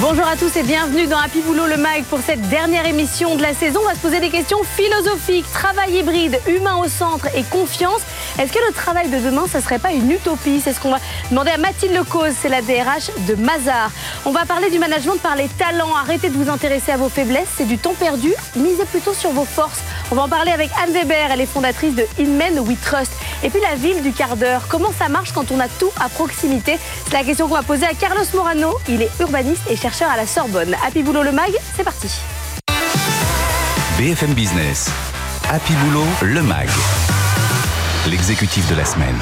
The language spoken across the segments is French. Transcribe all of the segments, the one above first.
Bonjour à tous et bienvenue dans Happy Boulot le MAG pour cette dernière émission de la saison. On va se poser des questions philosophiques, travail hybride, humain au centre et confiance. Est-ce que le travail de demain, ça serait pas une utopie? C'est ce qu'on va demander à Mathilde Lecause, c'est la DRH de Mazar. On va parler du management par les talents. Arrêtez de vous intéresser à vos faiblesses, c'est du temps perdu. Misez plutôt sur vos forces. On va en parler avec Anne Weber, elle est fondatrice de Inmen We Trust. Et puis la ville du quart d'heure, comment ça marche quand on a tout à proximité? C'est la question qu'on va poser à Carlos Morano. Il est urbaniste et chercheur à la Sorbonne. Happy Boulot le MAG, c'est parti. BFM Business, Happy Boulot, le MAG l'exécutif de la semaine.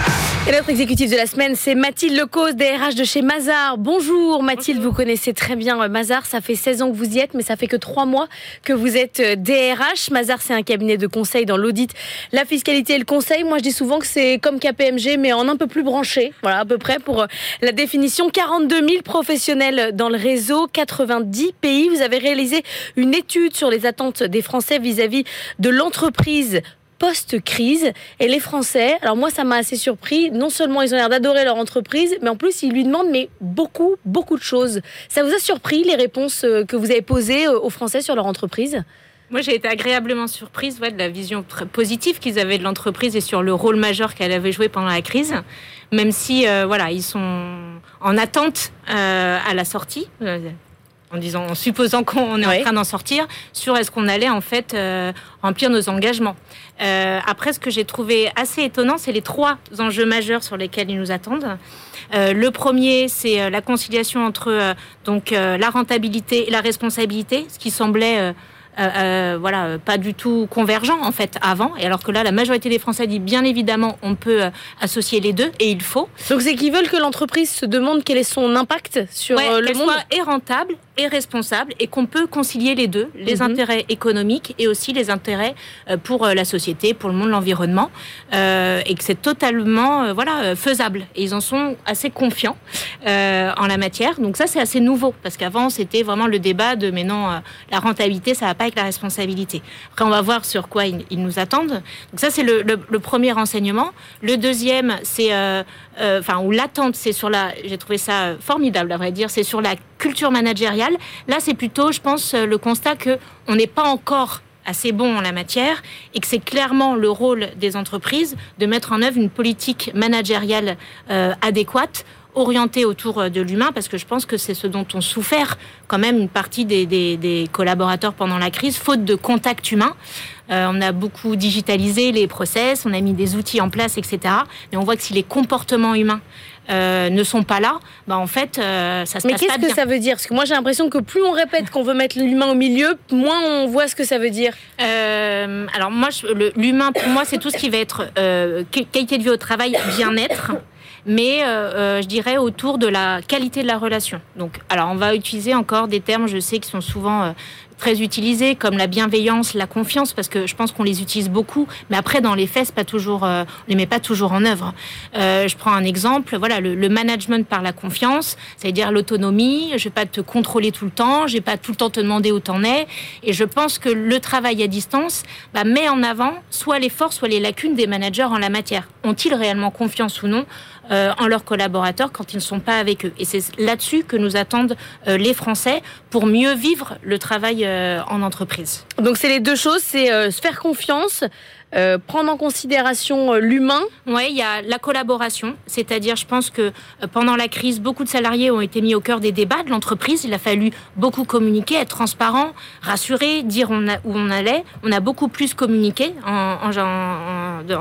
Et notre exécutif de la semaine, c'est Mathilde Lecause, DRH de chez Mazar. Bonjour Mathilde, vous connaissez très bien euh, Mazar, ça fait 16 ans que vous y êtes, mais ça fait que 3 mois que vous êtes DRH. Euh, Mazar, c'est un cabinet de conseil dans l'audit, la fiscalité et le conseil. Moi, je dis souvent que c'est comme KPMG, mais en un peu plus branché. Voilà, à peu près pour euh, la définition. 42 000 professionnels dans le réseau, 90 pays. Vous avez réalisé une étude sur les attentes des Français vis-à-vis -vis de l'entreprise post-crise. Et les Français, alors moi ça m'a assez surpris, non seulement ils ont l'air d'adorer leur entreprise, mais en plus ils lui demandent mais beaucoup, beaucoup de choses. Ça vous a surpris les réponses euh, que vous avez posées euh, aux Français sur leur entreprise? Moi, j'ai été agréablement surprise de la vision positive qu'ils avaient de l'entreprise et sur le rôle majeur qu'elle avait joué pendant la crise, même si euh, voilà, ils sont en attente à la sortie en disant, en supposant qu'on est en train d'en sortir, sur est-ce qu'on allait en fait euh, remplir nos engagements. Euh, après, ce que j'ai trouvé assez étonnant, c'est les trois enjeux majeurs sur lesquels ils nous attendent. Euh, le premier, c'est la conciliation entre donc la rentabilité et la responsabilité, ce qui semblait euh, euh, voilà, pas du tout convergent en fait avant. Et alors que là, la majorité des Français dit bien évidemment, on peut euh, associer les deux et il faut. Donc c'est qu'ils veulent que l'entreprise se demande quel est son impact sur le monde. Soit et rentable et responsable et qu'on peut concilier les deux, les mhm. intérêts économiques et aussi les intérêts pour la société, pour le monde, l'environnement, et que c'est totalement voilà faisable. Et ils en sont assez confiants en la matière. Donc ça c'est assez nouveau parce qu'avant c'était vraiment le débat de mais non la rentabilité ça va pas avec la responsabilité. Après, on va voir sur quoi ils, nous attendent. Donc ça, c'est le, premier renseignement. Le deuxième, c'est, euh, euh, enfin, ou l'attente, c'est sur la, j'ai trouvé ça formidable, à vrai dire, c'est sur la culture managériale. Là, c'est plutôt, je pense, le constat que on n'est pas encore assez bon en la matière et que c'est clairement le rôle des entreprises de mettre en œuvre une politique managériale euh, adéquate orienté autour euh, de l'humain, parce que je pense que c'est ce dont ont souffert quand même une partie des, collaborateurs pendant la crise, faute de contact humain. Euh, on a beaucoup digitalisé les process, on a mis des outils en place, etc. Mais on voit que si les comportements humains euh, ne sont pas là, bah en fait, ça se Mais qu'est-ce que ça veut dire? Parce que moi, j'ai l'impression que plus on répète qu'on veut mettre l'humain au milieu, moins on voit ce que ça veut dire. alors moi, l'humain, pour moi, c'est tout ce qui va être qualité de vie au travail, bien-être mais euh, euh, je dirais autour de la qualité de la relation. Donc, alors on va utiliser encore des termes, je sais, qui sont souvent euh, très utilisés, comme la bienveillance, la confiance, parce que je pense qu'on les utilise beaucoup, mais après dans les faits, pas toujours, on les met pas toujours en œuvre. je prends un exemple, voilà, le, management par la confiance, c'est-à-dire l'autonomie. Je vais pas te contrôler tout le temps, je vais pas tout le temps te demander où t'en es, et je pense que le travail à distance bah, met en avant soit les forces, soit les lacunes des managers en la matière. Ont-ils réellement confiance ou non euh, en leurs collaborateurs quand ils ne sont pas avec eux? Et c'est là-dessus que nous attendent euh, les Français pour mieux vivre le travail euh, en entreprise. Donc c'est les deux choses, c'est se faire confiance, euh, prendre en considération l'humain. Oui, il y a la collaboration, c'est-à-dire je pense que pendant la crise, beaucoup de salariés ont été mis au cœur des débats de l'entreprise. Il a fallu beaucoup communiquer, être transparent, rassurer, dire où on allait. On a beaucoup plus communiqué en,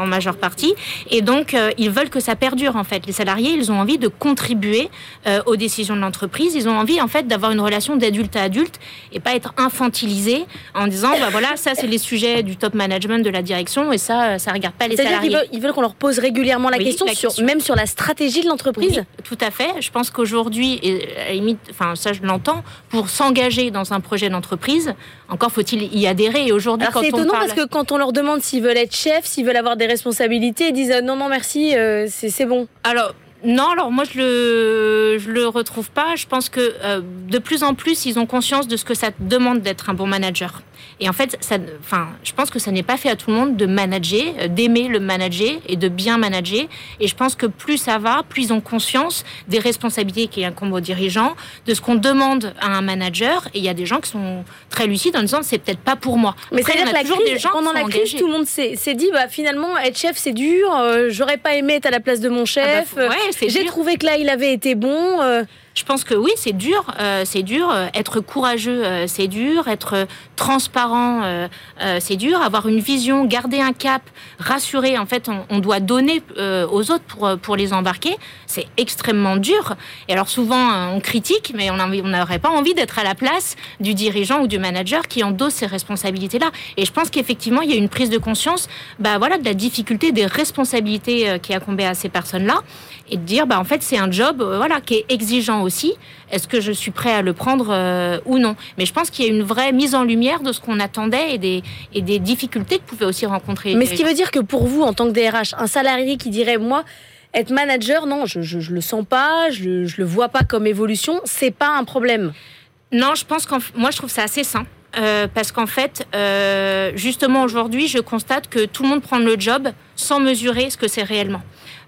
majeure partie, et donc ils veulent que ça perdure en fait. Les salariés, ils ont envie de contribuer aux décisions de l'entreprise. Ils ont envie en fait d'avoir une relation d'adulte à adulte et pas être infantilisé en disant bah voilà ça c'est les sujets du top management de la direction et ça ça regarde pas les salariés. Ils veulent, veulent qu'on leur pose régulièrement la, question, Sur, même sur la stratégie de l'entreprise. tout à fait. Je pense qu'aujourd'hui enfin ça je l'entends, pour s'engager dans un projet d'entreprise, encore faut-il y adhérer. Et aujourd'hui, c'est étonnant parce que quand on leur demande s'ils veulent être chefs, s'ils veulent avoir des responsabilités, ils disent non non merci, euh, c'est bon. Alors non, alors moi je le je le retrouve pas. Je pense que euh, de plus en plus ils ont conscience de ce que ça demande d'être un bon manager. Et en fait, ça, enfin, je pense que ça n'est pas fait à tout le monde de manager, euh, d'aimer le manager et de bien manager. Et je pense que plus ça va, plus ils ont conscience des responsabilités qui incombent aux dirigeants, de ce qu'on demande à un manager. Et il y a des gens qui sont très lucides en disant c'est peut-être pas pour moi. Mais c'est dire que la crise, des gens pendant la crise, tout le monde s'est dit bah finalement être chef c'est dur. Euh, j'aurais pas aimé être à la place de mon chef. Ah bah, J'ai trouvé que là il avait été bon. Euh, je pense que oui, c'est dur, euh, c'est dur. Euh, être courageux, euh, c'est dur. Être transparent, c'est dur. Avoir une vision, garder un cap, rassurer. En fait, on, doit donner aux autres pour pour les embarquer. C'est extrêmement dur. Et alors souvent, on critique, mais on n'aurait pas envie d'être à la place du dirigeant ou du manager qui endosse ces responsabilités-là. Et je pense qu'effectivement, il y a une prise de conscience, bah voilà, de la difficulté des responsabilités qui incombaient à ces personnes-là, et de dire, bah en fait, c'est un job, voilà, qui est exigeant aussi. Est-ce que je suis prêt à le prendre euh, ou non? Mais je pense qu'il y a une vraie mise en lumière de ce qu'on attendait et des, et des difficultés que pouvaient aussi rencontrer. Mais ce qui veut dire que pour vous, en tant que DRH, un salarié qui dirait moi, être manager, non, je, je, le sens pas, je, je le vois pas comme évolution, c'est pas un problème? Non, je pense qu'en moi je trouve ça assez sain. Euh, parce qu'en fait, euh, justement aujourd'hui, je constate que tout le monde prend le job sans mesurer ce que c'est réellement.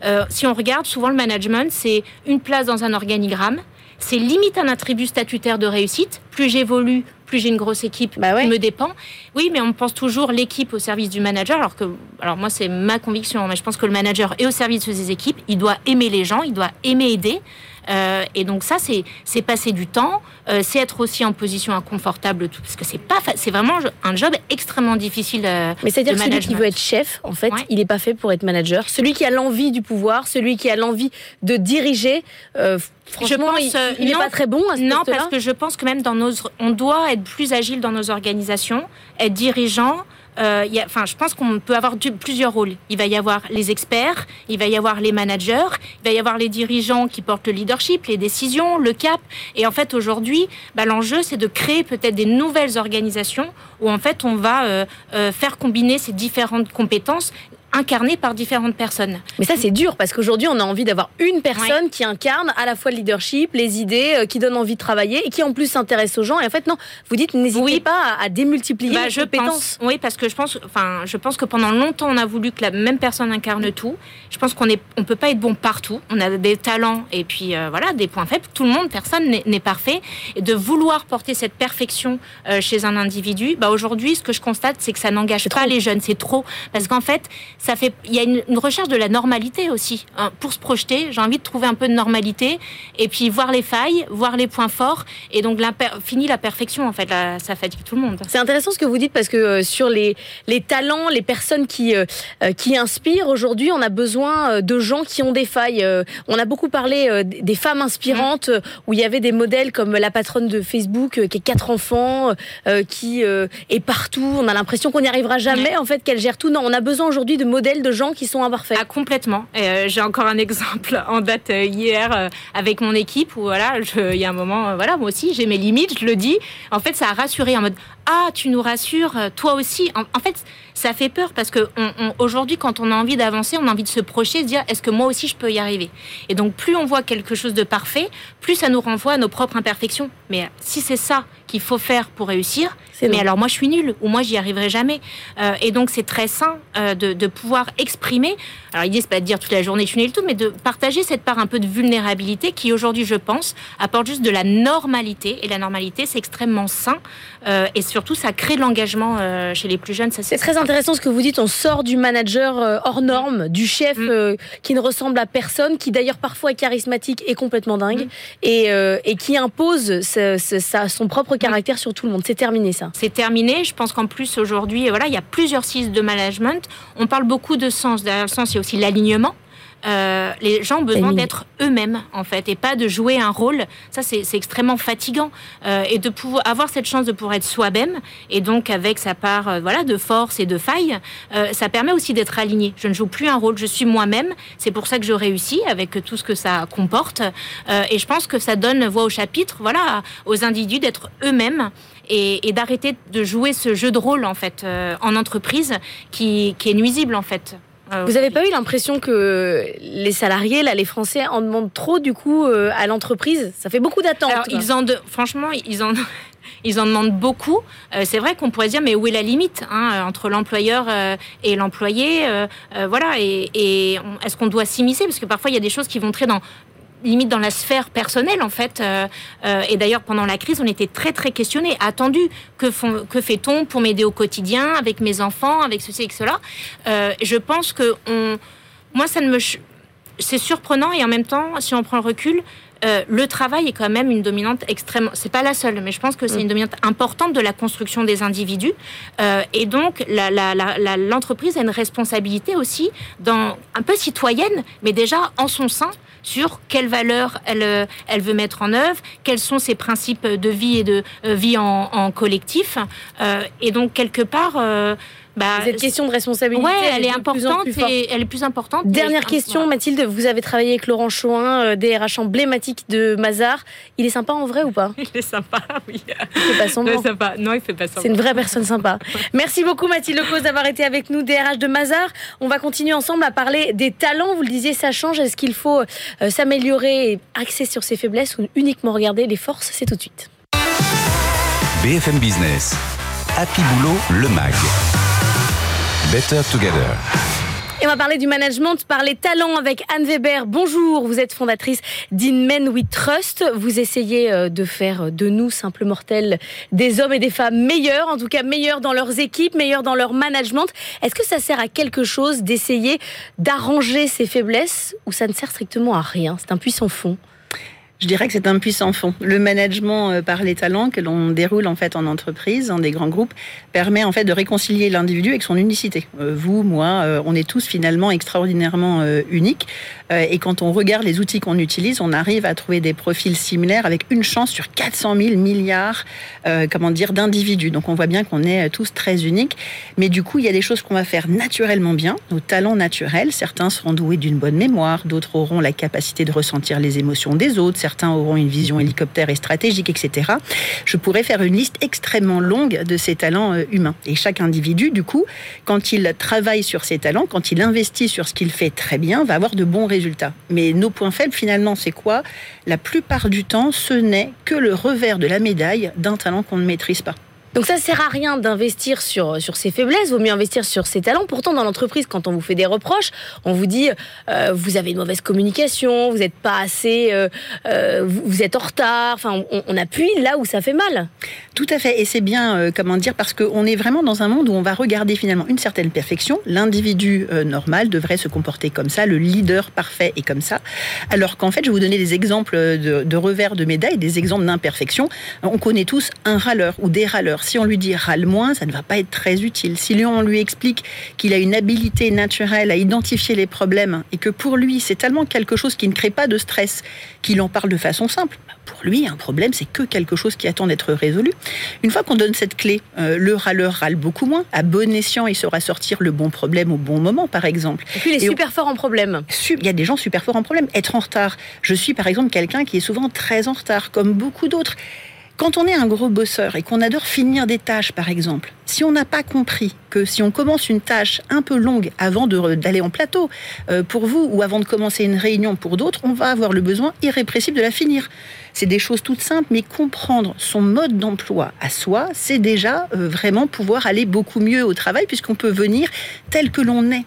Euh, si on regarde, souvent le management, c'est une place dans un organigramme. C'est limite un attribut statutaire de réussite. Plus j'évolue, plus j'ai une grosse équipe, bah me dépend. Oui, mais on pense toujours l'équipe au service du manager, alors que, alors moi c'est ma conviction, mais je pense que le manager est au service de ses équipes. Il doit aimer les gens, il doit aimer aider. Euh, et donc ça, c'est passer du temps, euh, c'est être aussi en position inconfortable, tout, parce que c'est pas, c'est vraiment un job extrêmement difficile. Euh, Mais c'est-à-dire que celui qui veut être chef, en fait, il n'est pas fait pour être manager. Celui qui a l'envie du pouvoir, celui qui a l'envie de diriger. Franchement, je pense, il n'est pas très bon à ce Non, parce que je pense que même dans on doit être plus agile dans nos organisations, être dirigeant. Euh, enfin, je pense qu'on peut avoir plusieurs rôles. Il va y avoir les experts, il va y avoir les managers, il va y avoir les dirigeants qui portent le leadership, les décisions, le cap. Et en fait, aujourd'hui, bah, l'enjeu, c'est de créer peut-être des nouvelles organisations où en fait, on va euh, euh, faire combiner ces différentes compétences incarné par différentes personnes. Mais ça, c'est dur parce qu'aujourd'hui, on a envie d'avoir une personne qui incarne à la fois le leadership, les idées, euh, qui donne envie de travailler et qui en plus s'intéresse aux gens. Et en fait, non, vous dites, n'hésitez pas à, démultiplier bah, les je compétences. oui, parce que je pense, enfin, je pense que pendant longtemps, on a voulu que la même personne incarne tout. Je pense qu'on est, on peut pas être bon partout. On a des talents et puis euh, voilà, des points faibles. Tout le monde, personne n'est parfait. Et de vouloir porter cette perfection euh, chez un individu, bah aujourd'hui, ce que je constate, c'est que ça n'engage pas les jeunes. C'est trop parce qu'en fait, ça fait, il y a une, recherche de la normalité aussi. Hein. Pour se projeter, j'ai envie de trouver un peu de normalité et puis voir les failles, voir les points forts et donc fini la perfection en fait. ça fatigue tout le monde. C'est intéressant ce que vous dites parce que euh, sur les, les talents, les personnes qui, euh, euh, qui inspirent aujourd'hui, on a besoin de gens qui ont des failles. on a beaucoup parlé des femmes inspirantes mmh. où il y avait des modèles comme la patronne de Facebook qui a quatre enfants, qui est partout. On a l'impression qu'on n'y arrivera jamais en fait, qu'elle gère tout. Non, on a besoin aujourd'hui de modèles de gens qui sont imparfaits. Ah, complètement. Euh, j'ai encore un exemple en date euh, hier euh, avec mon équipe où voilà, il y a un moment, voilà, moi aussi j'ai mes limites, je le dis. En fait, ça a rassuré en mode ah, tu nous rassures, toi aussi. En, fait, ça fait peur parce que aujourd'hui, quand on a envie d'avancer, on a envie de se projeter, de dire est-ce que moi aussi je peux y arriver? Et donc, plus on voit quelque chose de parfait, plus ça nous renvoie à nos propres imperfections. Mais si c'est ça qu'il faut faire pour réussir. Mais alors moi je suis nulle ou moi j'y arriverai jamais. Euh, et donc c'est très sain euh, de, de, pouvoir exprimer. Alors l'idée c'est pas de dire toute la journée je suis nulle tout, mais de partager cette part un peu de vulnérabilité qui aujourd'hui je pense apporte juste de la normalité. Et la normalité c'est extrêmement sain euh, et surtout ça crée de l'engagement euh, chez les plus jeunes. C'est très intéressant ce que vous dites. On sort du manager euh, hors norme, du chef mm. qui ne ressemble à personne, qui d'ailleurs parfois est charismatique et complètement dingue, mm. et, et, qui impose son propre caractère sur tout le monde. C'est terminé ça. C'est terminé. Je pense qu'en plus aujourd'hui, voilà, il y a plusieurs styles de management. On parle beaucoup de sens. Derrière le sens, il y a aussi l'alignement. Euh, les gens ont besoin d'être eux-mêmes en fait et pas de jouer un rôle. Ça c'est extrêmement fatigant euh, et de pouvoir avoir cette chance de pouvoir être soi-même et donc avec sa part euh, voilà de force et de faille, ça permet aussi d'être aligné. Je ne joue plus un rôle, je suis moi-même. C'est pour ça que je réussis avec tout ce que ça comporte et je pense que ça donne voix au chapitre, voilà, aux individus d'être eux-mêmes et, et d'arrêter de jouer ce jeu de rôle en fait en entreprise qui, qui est nuisible en fait. Ah, Vous n'avez pas eu l'impression que les salariés, là, les Français, en demandent trop du coup euh, à l'entreprise? Ça fait beaucoup d'attentes. Ils en franchement, ils en ils en demandent beaucoup. Euh, c'est vrai qu'on pourrait dire, mais où est la limite hein, entre l'employeur euh, et l'employé Voilà. Et, et est-ce qu'on doit s'immiscer? Parce que parfois, il y a des choses qui vont très dans limite dans la sphère personnelle en fait. Euh, euh, et d'ailleurs pendant la crise, on était très très questionnés, attendus. Que, que fait-on pour m'aider au quotidien avec mes enfants, avec ceci et cela? Euh, Je pense que on, moi ça ne me, c'est surprenant et en même temps, si on prend le recul, le travail est quand même une dominante extrêmement. C'est pas la seule, mais je pense que c'est mm. une dominante importante de la construction des individus. et donc, l'entreprise a une responsabilité aussi, dans, un peu citoyenne, mais déjà en son sein, sur quelles valeurs elle, euh, elle veut mettre en œuvre, quels sont ses principes de vie et de euh, vie en, en collectif. Euh, et donc, quelque part, bah, Cette question de responsabilité, elle, est importante et elle est plus importante. Dernière question, Mathilde, vous avez travaillé avec Laurent Chouin, DRH emblématique de Mazar. Il est sympa en vrai ou pas Il est sympa, oui. Il fait pas semblant. Sympa. Non, il fait pas semblant. C'est une vraie personne sympa. Merci beaucoup Mathilde Cause d'avoir été avec nous, DRH de Mazar. On va continuer ensemble à parler des talents. Vous le disiez, ça change. Est-ce qu'il faut euh, s'améliorer et axer sur ses faiblesses ou uniquement regarder les forces? C'est tout de suite. BFM Business. Happy Boulot, le MAG. Better Together. Et on va parler du management par les talents avec Anne Weber. Bonjour, vous êtes fondatrice d'In Men We Trust. Vous essayez euh, de faire de nous, simples mortels, des hommes et des femmes meilleurs, en tout cas meilleurs dans leurs équipes, meilleurs dans leur management. Est-ce que ça sert à quelque chose d'essayer d'arranger ces faiblesses ou ça ne sert strictement à rien? C'est un puissant fond. Je dirais que c'est un puissant fond. Le management euh, par les talents que l'on déroule en fait en entreprise, dans des grands groupes, permet en fait de réconcilier l'individu avec son unicité. Euh, vous, moi, euh, on est tous finalement extraordinairement uniques. Et quand on regarde les outils qu'on utilise, on arrive à trouver des profils similaires avec une chance sur 400 000 milliards, comment dire, d'individus. Donc on voit bien qu'on est tous très uniques. Mais du coup, il y a des choses qu'on va faire naturellement bien, nos talents naturels. Certains seront doués d'une bonne mémoire, d'autres auront la capacité de ressentir les émotions des autres certains auront une vision hélicoptère et stratégique, etc. Je pourrais faire une liste extrêmement longue de ces talents euh, humains. Et chaque individu, du coup, quand il travaille sur ses talents, quand il investit sur ce qu'il fait très bien, va avoir de bons résultats. Mais nos points faibles, finalement, c'est quoi? La plupart du temps, ce n'est que le revers de la médaille d'un talent qu'on ne maîtrise pas. Donc ça sert à rien d'investir sur, sur ses faiblesses, vaut mieux investir sur ses talents. Pourtant, dans l'entreprise, quand on vous fait des reproches, on vous dit euh, vous avez une mauvaise communication, vous n'êtes pas assez, euh, euh, vous, êtes en retard. Enfin, on, appuie là où ça fait mal. Tout à fait, et c'est bien, comment dire, parce qu'on est vraiment dans un monde où on va regarder finalement une certaine perfection. L'individu normal devrait se comporter comme ça, le leader parfait est comme ça. Alors qu'en fait, je vais vous donner des exemples de, de revers de médaille, des exemples d'imperfection. On connaît tous un râleur ou des râleurs si on lui dit râle moins, ça ne va pas être très utile. Si on lui explique qu'il a une habilité naturelle à identifier les problèmes et que pour lui, c'est tellement quelque chose qui ne crée pas de stress qu'il en parle de façon simple, bah, pour lui, un problème, c'est que quelque chose qui attend d'être résolu. Une fois qu'on donne cette clé, euh, le râleur râle beaucoup moins. À bon escient, il saura sortir le bon problème au bon moment, par exemple. Et puis, il est super fort en problème. Il y a des gens super forts en problème. Être en retard. Je suis, par exemple, quelqu'un qui est souvent très en retard, comme beaucoup d'autres. Quand on est un gros bosseur et qu'on adore finir des tâches, par exemple, si on n'a pas compris que si on commence une tâche un peu longue avant d'aller en plateau euh, pour vous ou avant de commencer une réunion pour d'autres, on va avoir le besoin irrépressible de la finir. C'est des choses toutes simples, mais comprendre son mode d'emploi à soi, c'est déjà euh, vraiment pouvoir aller beaucoup mieux au travail puisqu'on peut venir tel que l'on est.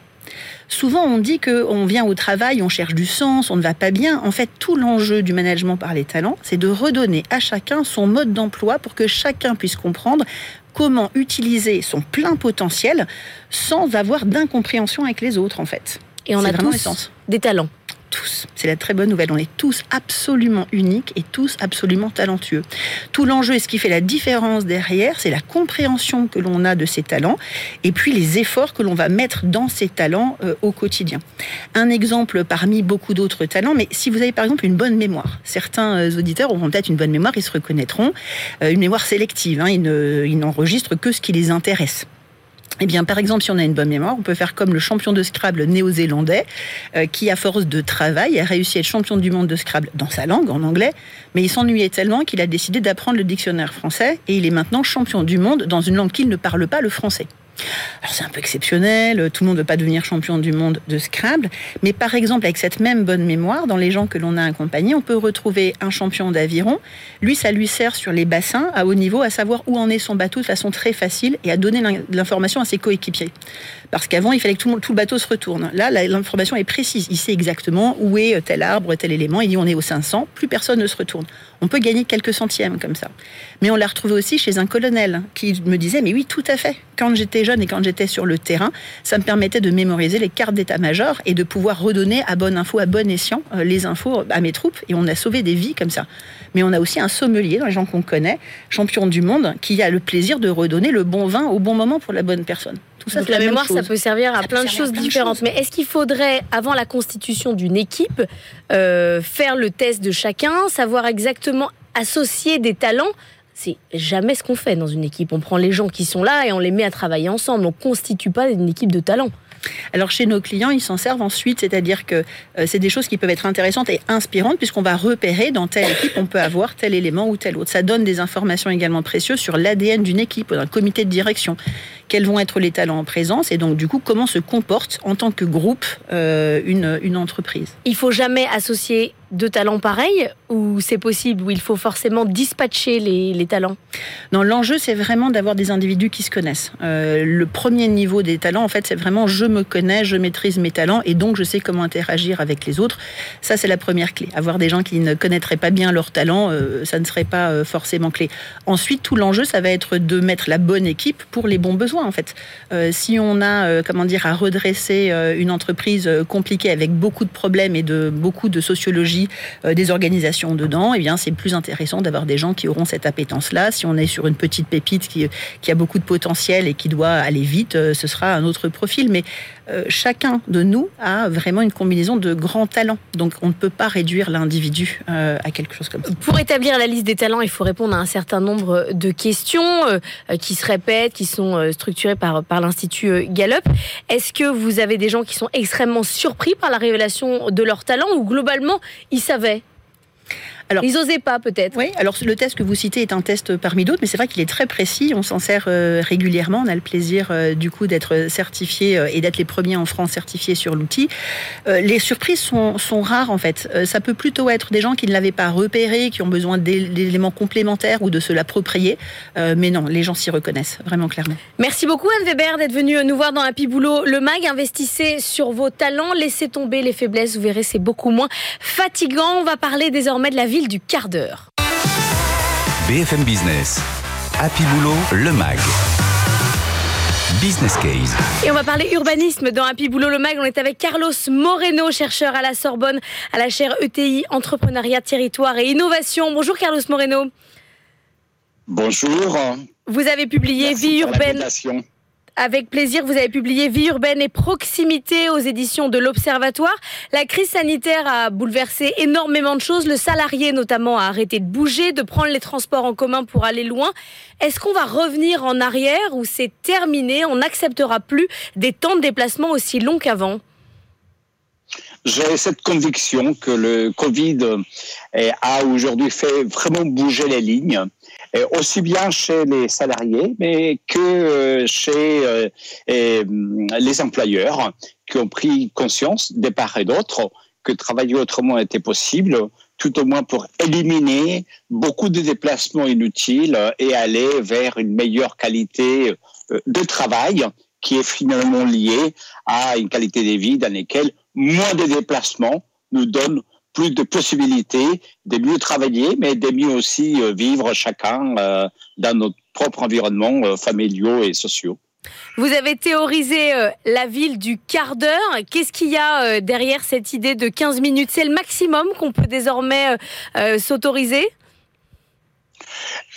Souvent, on dit qu'on vient au travail, on cherche du sens, on ne va pas bien. En fait, tout l'enjeu du management par les talents, c'est de redonner à chacun son mode d'emploi pour que chacun puisse comprendre comment utiliser son plein potentiel sans avoir d'incompréhension avec les autres, en fait. Et on a tous des talents C'est la très bonne nouvelle. On est tous absolument uniques et tous absolument talentueux. Tout l'enjeu et ce qui fait la différence derrière, c'est la compréhension que l'on a de ces talents et puis les efforts que l'on va mettre dans ces talents euh, au quotidien. Un exemple parmi beaucoup d'autres talents, mais si vous avez par exemple une bonne mémoire, certains euh, auditeurs auront peut-être une bonne mémoire, ils se reconnaîtront, euh, une mémoire sélective, hein, ils n'enregistrent que ce qui les intéresse. Eh bien, par exemple, si on a une bonne mémoire, on peut faire comme le champion de Scrabble néo-zélandais, euh, qui, à force de travail, a réussi à être champion du monde de Scrabble dans sa langue, en anglais, mais il s'ennuyait tellement qu'il a décidé d'apprendre le dictionnaire français, et il est maintenant champion du monde dans une langue qu'il ne parle pas, le français. Alors c'est un peu exceptionnel, tout le monde ne veut pas devenir champion du monde de Scrabble, mais par exemple avec cette même bonne mémoire, dans les gens que l'on a accompagnés, on peut retrouver un champion d'aviron. Lui, ça lui sert sur les bassins à haut niveau à savoir où en est son bateau de façon très facile et à donner l'information à ses coéquipiers. Parce qu'avant, il fallait que tout le, tout le bateau se retourne. Là, l'information est précise. Il sait exactement où est tel arbre, tel élément. Il dit on est au 500, plus personne ne se retourne. On peut gagner quelques centièmes comme ça. Mais on l'a retrouvé aussi chez un colonel qui me disait mais oui, tout à fait. Quand j'étais jeune et quand j'étais sur le terrain, ça me permettait de mémoriser les cartes d'état-major et de pouvoir redonner à bonne info, à bon escient, euh, les infos à mes troupes. Et on a sauvé des vies comme ça. Mais on a aussi un sommelier dans les gens qu'on connaît, champion du monde, qui a le plaisir de redonner le bon vin au bon moment pour la bonne personne. Tout ça, la, mémoire, ça peut servir à plein de choses différentes. Mais est-ce qu'il faudrait, avant la constitution d'une équipe, euh, faire le test de chacun, savoir exactement associer des talents? C'est jamais ce qu'on fait dans une équipe. On prend les gens qui sont là et on les met à travailler ensemble. On ne constitue pas une équipe de talent. Alors chez nos clients, ils s'en servent ensuite, c'est-à-dire que euh, c'est des choses qui peuvent être intéressantes et inspirantes puisqu'on va repérer dans telle équipe, on peut avoir tel élément ou tel autre. Ça donne des informations également précieuses sur l'ADN d'une équipe ou d'un comité de direction. Quels vont être les talents en présence et donc du coup comment se comporte en tant que groupe euh, une, une entreprise? Il faut jamais associer de talents pareils ou c'est possible où il faut forcément dispatcher les, talents? Non, l'enjeu c'est vraiment d'avoir des individus qui se connaissent. Euh, le premier niveau des talents, en fait, c'est vraiment je me connais, je maîtrise mes talents et donc je sais comment interagir avec les autres. Ça, c'est la première clé. Avoir des gens qui ne connaîtraient pas bien leurs talents, euh, ça ne serait pas euh, forcément clé. Ensuite, tout l'enjeu, ça va être de mettre la bonne équipe pour les bons besoins, en fait. si on a, comment dire, à redresser une entreprise compliquée avec beaucoup de problèmes et de beaucoup de sociologie euh, des organisations dedans, eh bien c'est plus intéressant d'avoir des gens qui auront cette appétence-là. Si on est sur une petite pépite qui, qui a beaucoup de potentiel et qui doit aller vite, euh, ce sera un autre profil. Mais euh, chacun de nous a vraiment une combinaison de grands talents. Donc on ne peut pas réduire l'individu à quelque chose comme ça. Pour établir la liste des talents, il faut répondre à un certain nombre de questions qui se répètent, qui sont structurées par, par l'Institut Gallup. Est-ce que vous avez des gens qui sont extrêmement surpris par la révélation de leurs talents ou globalement ils savaient? Alors, Ils n'osaient pas peut-être. Oui, alors le test que vous citez est un test parmi d'autres, mais c'est vrai qu'il est très précis. On s'en sert euh, régulièrement. On a le plaisir euh, du coup d'être certifié euh, et d'être les premiers en France certifiés sur l'outil. les surprises sont, sont, rares en fait. ça peut plutôt être des gens qui ne l'avaient pas repéré, qui ont besoin d'éléments complémentaires ou de se l'approprier. mais non, les gens s'y reconnaissent vraiment clairement. Merci beaucoup Anne Weber d'être venue nous voir dans Happy Boulot. Le MAG, investissez sur vos talents, laissez tomber les faiblesses. Vous verrez, c'est beaucoup moins fatigant. On va parler désormais de la vie du quart d'heure. BFM Business. Happy Boulot, le MAG. Business Case. Et on va parler urbanisme dans Happy Boulot le Mag. On est avec Carlos Moreno, chercheur à la Sorbonne, à la chaire ETI, entrepreneuriat, territoire et innovation. Bonjour Carlos Moreno. Bonjour. Vous avez publié Vie urbaine. Avec plaisir, vous avez publié Vie urbaine et proximité aux éditions de l'Observatoire. La crise sanitaire a bouleversé énormément de choses. Le salarié, notamment, a arrêté de bouger, de prendre les transports en commun pour aller loin. Est-ce qu'on va revenir en arrière ou c'est terminé? On n'acceptera plus des temps de déplacement aussi longs qu'avant j'ai cette conviction que le Covid a aujourd'hui fait vraiment bouger les lignes aussi bien chez les salariés, mais que euh, chez euh, les employeurs qui ont pris conscience, des part et d'autre, que travailler autrement était possible, tout au moins pour éliminer beaucoup de déplacements inutiles et aller vers une meilleure qualité de travail qui est finalement liée à une qualité de vie dans laquelle moins de déplacements nous donnent plus de possibilités de mieux travailler, mais de mieux aussi vivre chacun dans notre propre environnement familiaux et sociaux. Vous avez théorisé euh, la ville du quart d'heure. Qu'est-ce qu'il y a euh, derrière cette idée de 15 minutes? C'est le maximum qu'on peut désormais euh, s'autoriser?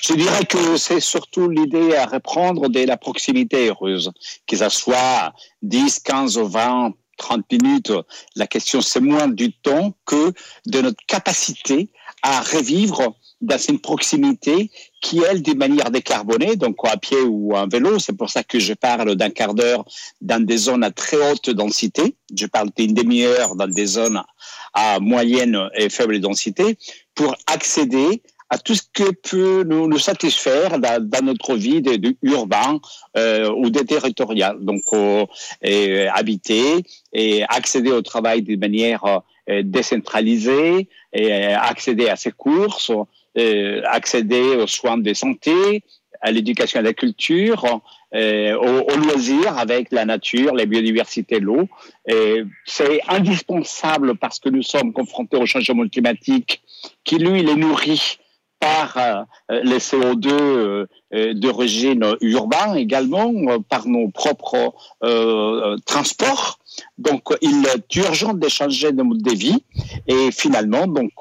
Je dirais que c'est surtout l'idée à reprendre de la proximité heureuse, que ce soit 10, 15, 20, 30 minutes. La question, c'est moins du temps que de notre capacité à revivre dans une proximité qui, elle, d'une manière décarbonée, donc à pied ou en vélo. C'est pour ça que je parle d'un quart d'heure dans des zones à très haute densité. Je parle d'une demi-heure dans des zones à moyenne et faible densité pour accéder à tout ce que peut nous, nous satisfaire dans, dans, notre vie de, de urbain euh, ou de territorial. Donc, euh, et, habiter et accéder au travail de manière euh, décentralisée et accéder à ses courses, euh, accéder aux soins de santé, à l'éducation et à la culture, euh, aux, loisirs avec la nature, la biodiversité, l'eau. C'est indispensable parce que nous sommes confrontés au changement climatique qui, lui, les nourrit par euh, les CO2 euh, d'origine urbaine également, par nos propres transports. Donc, il est urgent d'échanger de mode de vie. Et finalement, donc,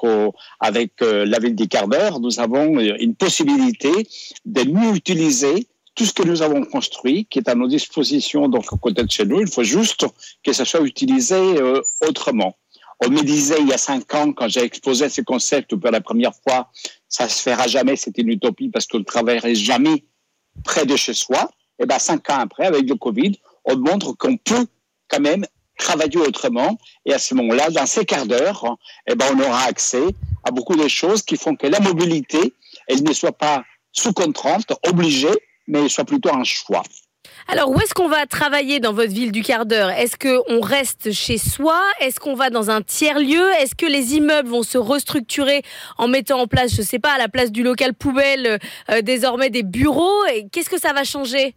avec la ville des nous avons une possibilité de mieux utiliser tout ce que nous avons construit, qui est à nos dispositions, donc à côté de chez nous. Il faut juste que ça soit utilisé autrement. On me disait il y a cinq ans, quand j'ai exposé ce concept pour la première fois, ça se fera jamais, c'est une utopie parce qu'on ne travaillerait jamais près de chez soi. Et ben cinq ans après, avec le Covid, on montre qu'on peut quand même travailler autrement. Et à ce moment-là, dans ces quarts d'heure, eh ben, on aura accès à beaucoup de choses qui font que la mobilité, elle ne soit pas sous contrainte, obligée, mais soit plutôt un choix. Alors, où est-ce qu'on va travailler dans votre ville du quart d'heure? Est-ce qu'on reste chez soi? Est-ce qu'on va dans un tiers-lieu Est-ce que les immeubles vont se restructurer en mettant en place, je ne sais pas, à la place du local poubelle, euh, désormais des bureaux? Qu'est-ce que ça va changer?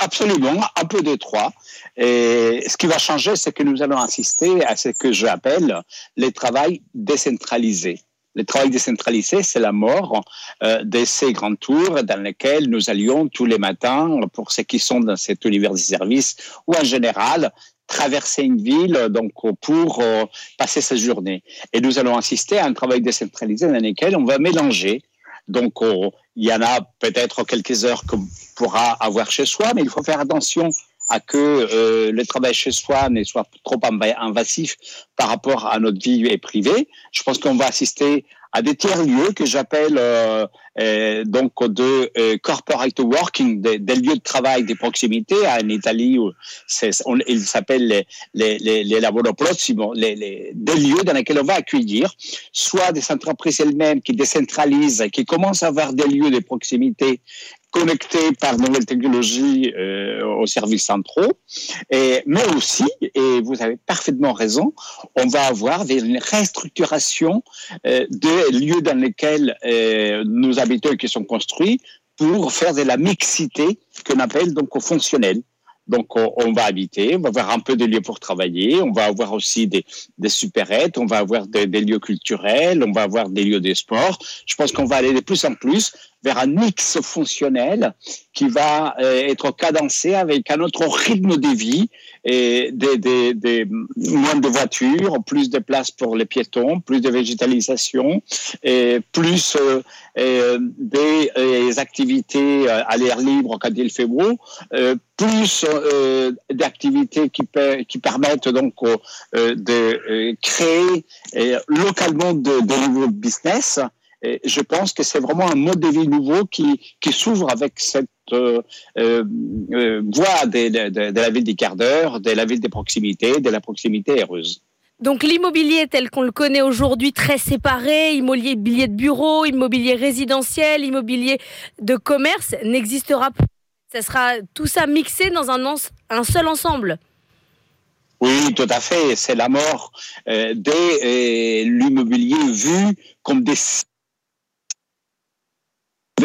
Absolument, un peu de trois. Et ce qui va changer, c'est que nous allons assister à ce que j'appelle les travails décentralisés. Le travail décentralisé, c'est la mort euh, de ces grandes tours dans lesquelles nous allions tous les matins, pour ceux qui sont dans cet univers de service, ou en général, traverser une ville donc pour euh, passer sa journée. Et nous allons assister à un travail décentralisé dans lequel on va mélanger. Donc, euh, il y en a peut-être quelques heures qu'on pourra avoir chez soi, mais il faut faire attention à que euh, le travail chez soi ne soit trop invasif par rapport à notre vie privée. Je pense qu'on va assister à des tiers lieux que j'appelle euh, euh, donc de euh, corporate working, des, des, lieux de travail de proximité. En Italie, on, ils s'appellent les, les, les, les les, les, des lieux dans lesquels on va accueillir soit des entreprises elles-mêmes qui décentralisent, qui commencent à avoir des lieux de proximité connectés par nouvelles technologies euh, aux services centraux, et, mais aussi, et vous avez parfaitement raison, on va avoir une restructuration euh, des lieux dans lesquels euh, nous habitons et qui sont construits pour faire de la mixité qu'on appelle donc au fonctionnel. Donc, on, va habiter, on va avoir un peu de lieux pour travailler, on va avoir aussi des, des supérettes, on va avoir des, des, lieux culturels, on va avoir des lieux de sport. Je pense qu'on va aller de plus en plus vers un mix fonctionnel qui va euh, être cadencé avec un autre rythme de vie et moins de voitures, plus de place pour les piétons, plus de végétalisation, plus euh, euh des, activités à l'air libre quand il fait beau, euh, plus d'activités qui, qui permettent donc de créer localement de, de nouveaux business et je pense que c'est vraiment un mode de vie nouveau qui, qui s'ouvre avec cette euh, euh, voie de, de, de, la ville des quarts d'heure, de la ville des proximités, de la proximité heureuse. Donc l'immobilier tel qu'on le connaît aujourd'hui, très séparé, immobilier de bureau, immobilier résidentiel, immobilier de commerce, n'existera plus. Ça sera tout ça mixé dans un, un seul ensemble. Oui, tout à fait. C'est la mort euh, de l'immobilier vu comme des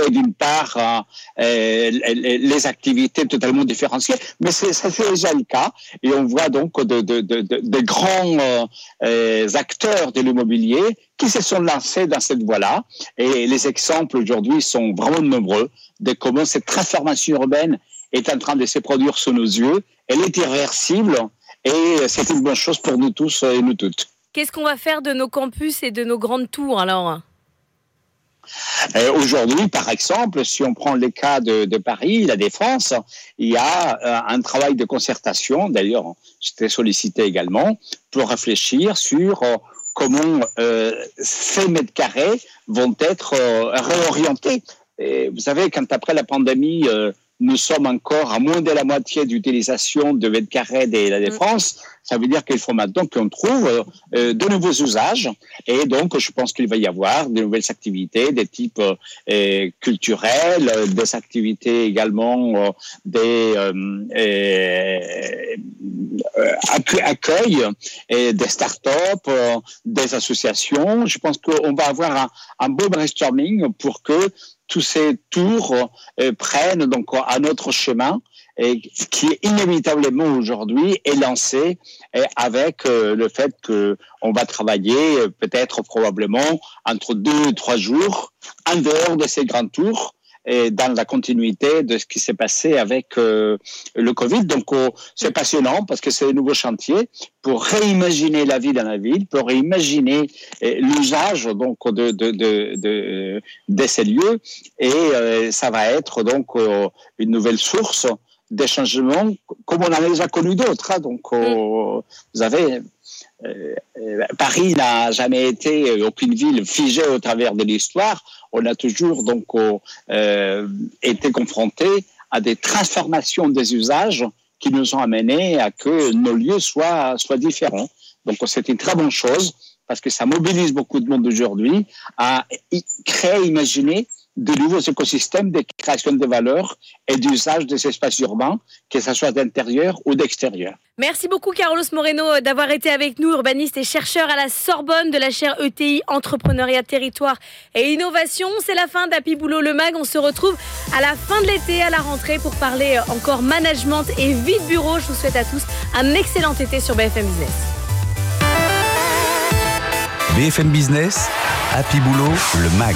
d'une part euh, les activités totalement différenciées, mais ça fait déjà le cas et on voit donc de grands euh, acteurs de l'immobilier qui se sont lancés dans cette voie-là et les exemples aujourd'hui sont vraiment nombreux de comment cette transformation urbaine est en train de se produire sous nos yeux. Elle est irréversible et c'est une bonne chose pour nous tous et nous toutes. Qu'est-ce qu'on va faire de nos campus et de nos grandes tours alors? Euh, aujourd'hui, par exemple, si on prend le cas de, Paris, la Défense, il y a euh, un travail de concertation, d'ailleurs, j'étais sollicité également, pour réfléchir sur euh, comment ces mètres carrés vont être réorientés. Et vous savez, quand après la pandémie, nous sommes encore à moins de la moitié d'utilisation de mètres carrés de la mm. défense. Ça veut dire qu'il faut maintenant qu'on trouve euh, de nouveaux usages. Et donc, je pense qu'il va y avoir de nouvelles activités des types euh, culturels, des activités également euh, des accueils, et des start-up, des associations. Je pense qu'on va avoir un, beau brainstorming pour que tous ces tours prennent donc un autre chemin et qui inévitablement aujourd'hui est lancé euh, avec euh, le fait que on va travailler peut-être probablement entre deux et trois jours en dehors de ces grands tours et dans la continuité de ce qui s'est passé avec euh, le Covid. Donc, oh, c'est passionnant parce que c'est un nouveau chantier pour réimaginer la vie dans la ville, pour réimaginer euh, l'usage donc de, de, de, de, ces lieux. Et euh, ça va être donc une nouvelle source des changements comme on en a déjà connu d'autres. Hein. Donc, mm. vous avez euh, Paris n'a jamais été euh, aucune ville figée au travers de l'histoire. On a toujours donc euh, été confronté à des transformations des usages qui nous ont amenés à que nos lieux soient, soient différents. Donc c'est une très bonne chose parce que ça mobilise beaucoup de monde aujourd'hui à créer, imaginer de nouveaux écosystèmes de création de valeur et d'usage des espaces urbains, que ce soit d'intérieur ou d'extérieur. Merci beaucoup Carlos Moreno d'avoir été avec nous, urbaniste et chercheur à la Sorbonne de la chaire ETI Entrepreneuriat, Territoire et Innovation. C'est la fin d'Happy Boulot le Mag. On se retrouve à la fin de l'été, à la rentrée, pour parler encore management et vie de bureau. Je vous souhaite à tous un excellent été sur BFM Business. BFM Business, Happy Boulot, le MAG